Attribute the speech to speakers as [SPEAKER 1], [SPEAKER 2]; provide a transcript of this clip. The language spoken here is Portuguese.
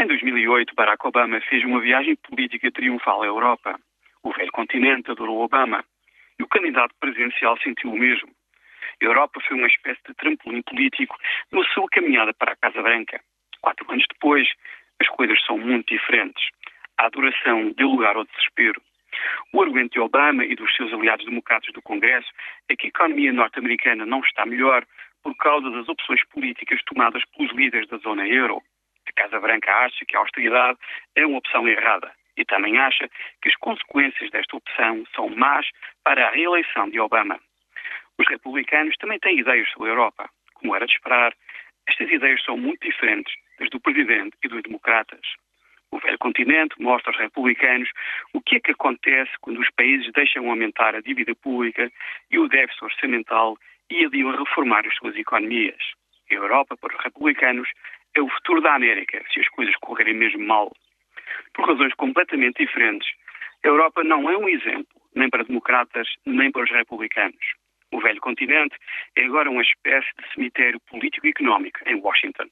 [SPEAKER 1] Em 2008, Barack Obama fez uma viagem política triunfal à Europa. O velho continente adorou Obama. E o candidato presidencial sentiu o mesmo. A Europa foi uma espécie de trampolim político na sua caminhada para a Casa Branca. Quatro anos depois, as coisas são muito diferentes. A adoração deu lugar ao desespero. O argumento de Obama e dos seus aliados democratas do Congresso é que a economia norte-americana não está melhor por causa das opções políticas tomadas pelos líderes da zona euro. A Casa Branca acha que a austeridade é uma opção errada e também acha que as consequências desta opção são más para a reeleição de Obama. Os republicanos também têm ideias sobre a Europa. Como era de esperar, estas ideias são muito diferentes das do presidente e dos democratas. O velho continente mostra aos republicanos o que é que acontece quando os países deixam aumentar a dívida pública e o déficit orçamental e adiam a reformar as suas economias. A Europa, para os republicanos, é o futuro da América, se as coisas correrem mesmo mal. Por razões completamente diferentes, a Europa não é um exemplo, nem para democratas, nem para os republicanos. O velho continente é agora uma espécie de cemitério político e económico em Washington.